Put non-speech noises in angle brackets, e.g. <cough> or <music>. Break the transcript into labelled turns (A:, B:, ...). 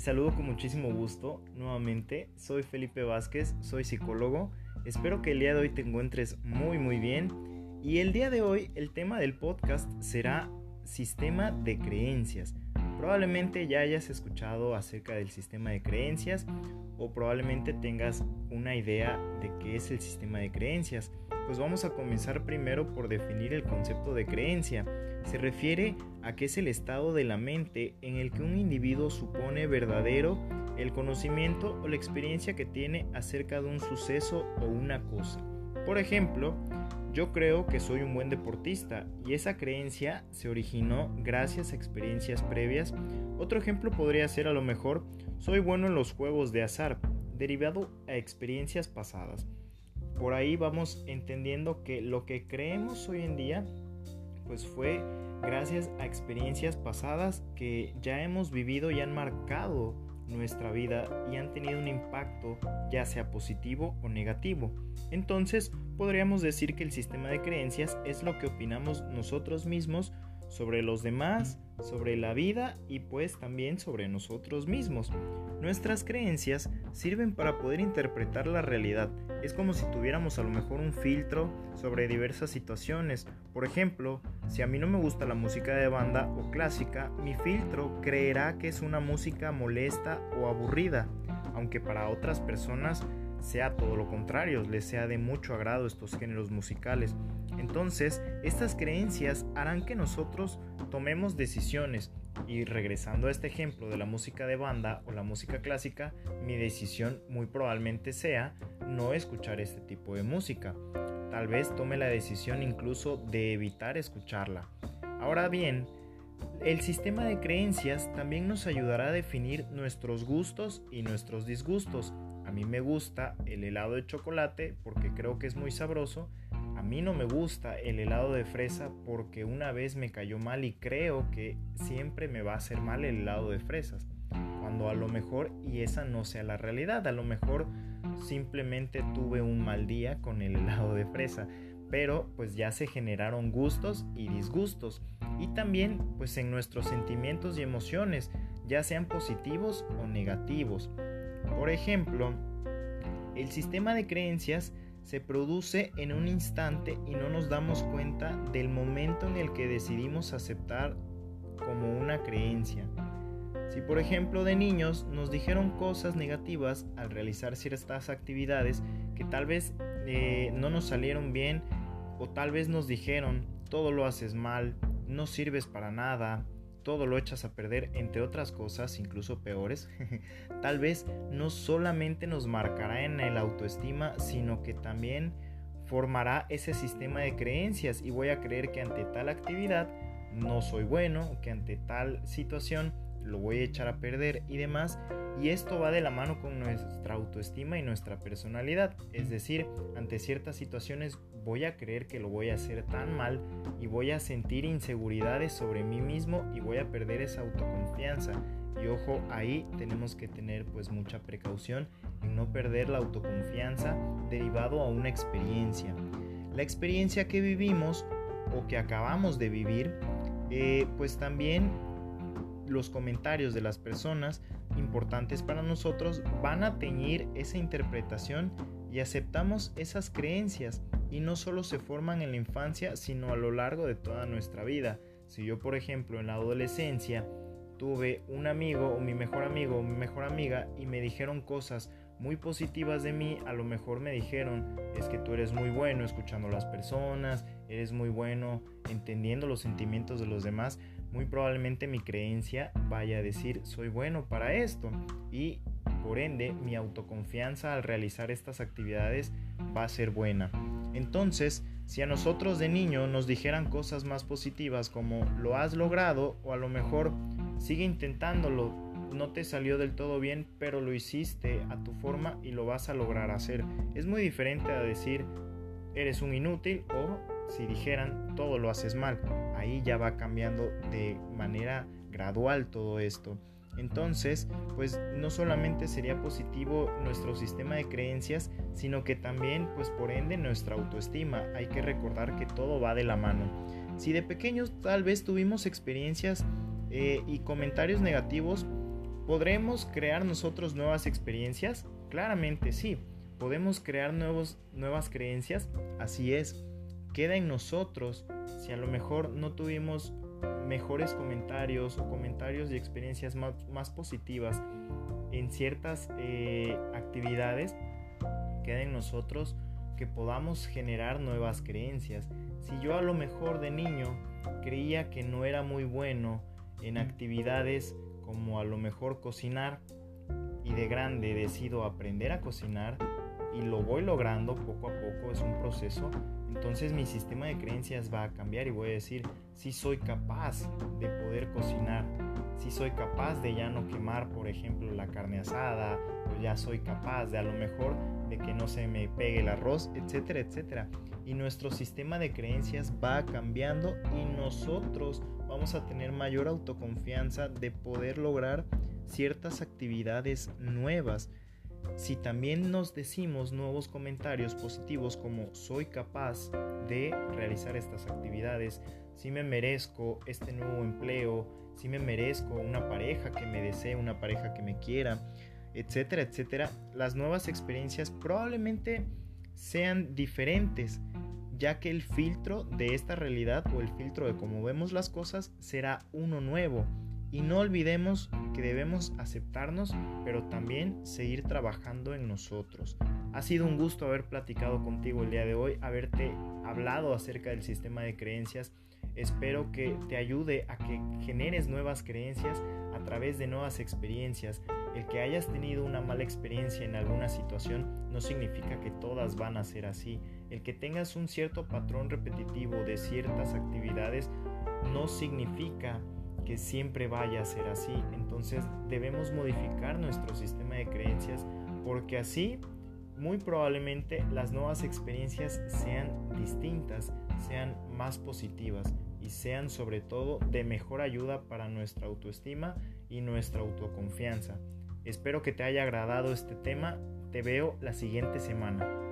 A: Saludo con muchísimo gusto nuevamente. Soy Felipe Vázquez, soy psicólogo. Espero que el día de hoy te encuentres muy muy bien. Y el día de hoy el tema del podcast será sistema de creencias. Probablemente ya hayas escuchado acerca del sistema de creencias o probablemente tengas una idea de qué es el sistema de creencias. Pues vamos a comenzar primero por definir el concepto de creencia. Se refiere a que es el estado de la mente en el que un individuo supone verdadero el conocimiento o la experiencia que tiene acerca de un suceso o una cosa. Por ejemplo, yo creo que soy un buen deportista y esa creencia se originó gracias a experiencias previas. Otro ejemplo podría ser a lo mejor soy bueno en los juegos de azar, derivado a experiencias pasadas. Por ahí vamos entendiendo que lo que creemos hoy en día pues fue gracias a experiencias pasadas que ya hemos vivido y han marcado nuestra vida y han tenido un impacto ya sea positivo o negativo. Entonces podríamos decir que el sistema de creencias es lo que opinamos nosotros mismos sobre los demás, sobre la vida y pues también sobre nosotros mismos. Nuestras creencias sirven para poder interpretar la realidad. Es como si tuviéramos a lo mejor un filtro sobre diversas situaciones. Por ejemplo, si a mí no me gusta la música de banda o clásica, mi filtro creerá que es una música molesta o aburrida, aunque para otras personas sea todo lo contrario, les sea de mucho agrado estos géneros musicales. Entonces, estas creencias harán que nosotros tomemos decisiones. Y regresando a este ejemplo de la música de banda o la música clásica, mi decisión muy probablemente sea no escuchar este tipo de música. Tal vez tome la decisión incluso de evitar escucharla. Ahora bien, el sistema de creencias también nos ayudará a definir nuestros gustos y nuestros disgustos. A mí me gusta el helado de chocolate porque creo que es muy sabroso. A mí no me gusta el helado de fresa porque una vez me cayó mal y creo que siempre me va a hacer mal el helado de fresas. Cuando a lo mejor y esa no sea la realidad, a lo mejor simplemente tuve un mal día con el helado de fresa, pero pues ya se generaron gustos y disgustos y también pues en nuestros sentimientos y emociones, ya sean positivos o negativos. Por ejemplo, el sistema de creencias se produce en un instante y no nos damos cuenta del momento en el que decidimos aceptar como una creencia. Si por ejemplo de niños nos dijeron cosas negativas al realizar ciertas actividades que tal vez eh, no nos salieron bien o tal vez nos dijeron todo lo haces mal, no sirves para nada, todo lo echas a perder, entre otras cosas, incluso peores, <laughs> tal vez no solamente nos marcará en el autoestima, sino que también formará ese sistema de creencias y voy a creer que ante tal actividad no soy bueno, que ante tal situación lo voy a echar a perder y demás. Y esto va de la mano con nuestra autoestima y nuestra personalidad. Es decir, ante ciertas situaciones voy a creer que lo voy a hacer tan mal y voy a sentir inseguridades sobre mí mismo y voy a perder esa autoconfianza. Y ojo, ahí tenemos que tener pues mucha precaución en no perder la autoconfianza derivado a una experiencia. La experiencia que vivimos o que acabamos de vivir, eh, pues también los comentarios de las personas importantes para nosotros van a teñir esa interpretación y aceptamos esas creencias. Y no solo se forman en la infancia sino a lo largo de toda nuestra vida. Si yo por ejemplo en la adolescencia tuve un amigo o mi mejor amigo o mi mejor amiga y me dijeron cosas muy positivas de mí, a lo mejor me dijeron, es que tú eres muy bueno escuchando a las personas, eres muy bueno entendiendo los sentimientos de los demás, muy probablemente mi creencia vaya a decir soy bueno para esto y por ende mi autoconfianza al realizar estas actividades va a ser buena. Entonces, si a nosotros de niño nos dijeran cosas más positivas como lo has logrado o a lo mejor sigue intentándolo, no te salió del todo bien, pero lo hiciste a tu forma y lo vas a lograr hacer. Es muy diferente a decir eres un inútil o si dijeran todo lo haces mal. Ahí ya va cambiando de manera gradual todo esto. Entonces, pues no solamente sería positivo nuestro sistema de creencias, sino que también, pues por ende, nuestra autoestima. Hay que recordar que todo va de la mano. Si de pequeños tal vez tuvimos experiencias eh, y comentarios negativos, ¿Podremos crear nosotros nuevas experiencias? Claramente sí. ¿Podemos crear nuevos, nuevas creencias? Así es. Queda en nosotros si a lo mejor no tuvimos mejores comentarios o comentarios y experiencias más, positivas en ciertas eh, actividades, queda en nosotros que podamos generar nuevas creencias. Si yo a lo mejor de niño creía que no era muy bueno en actividades como a lo mejor cocinar y de grande decido aprender a cocinar y lo voy logrando poco a poco, es un proceso, entonces mi sistema de creencias va a cambiar y voy a decir, si soy capaz de poder cocinar, si soy capaz de ya no quemar, por ejemplo, la carne asada, o ya soy capaz de a lo mejor de que no se me pegue el arroz, etcétera, etcétera. Y nuestro sistema de creencias va cambiando y nosotros vamos a tener mayor autoconfianza de poder lograr ciertas actividades nuevas si también nos decimos nuevos comentarios positivos como soy capaz de realizar estas actividades, si me merezco este nuevo empleo, si me merezco una pareja que me desee, una pareja que me quiera, etcétera, etcétera, las nuevas experiencias probablemente sean diferentes, ya que el filtro de esta realidad o el filtro de cómo vemos las cosas será uno nuevo y no olvidemos que debemos aceptarnos, pero también seguir trabajando en nosotros. Ha sido un gusto haber platicado contigo el día de hoy, haberte hablado acerca del sistema de creencias. Espero que te ayude a que generes nuevas creencias a través de nuevas experiencias. El que hayas tenido una mala experiencia en alguna situación no significa que todas van a ser así. El que tengas un cierto patrón repetitivo de ciertas actividades no significa que siempre vaya a ser así. Entonces debemos modificar nuestro sistema de creencias porque así muy probablemente las nuevas experiencias sean distintas, sean más positivas y sean sobre todo de mejor ayuda para nuestra autoestima y nuestra autoconfianza. Espero que te haya agradado este tema. Te veo la siguiente semana.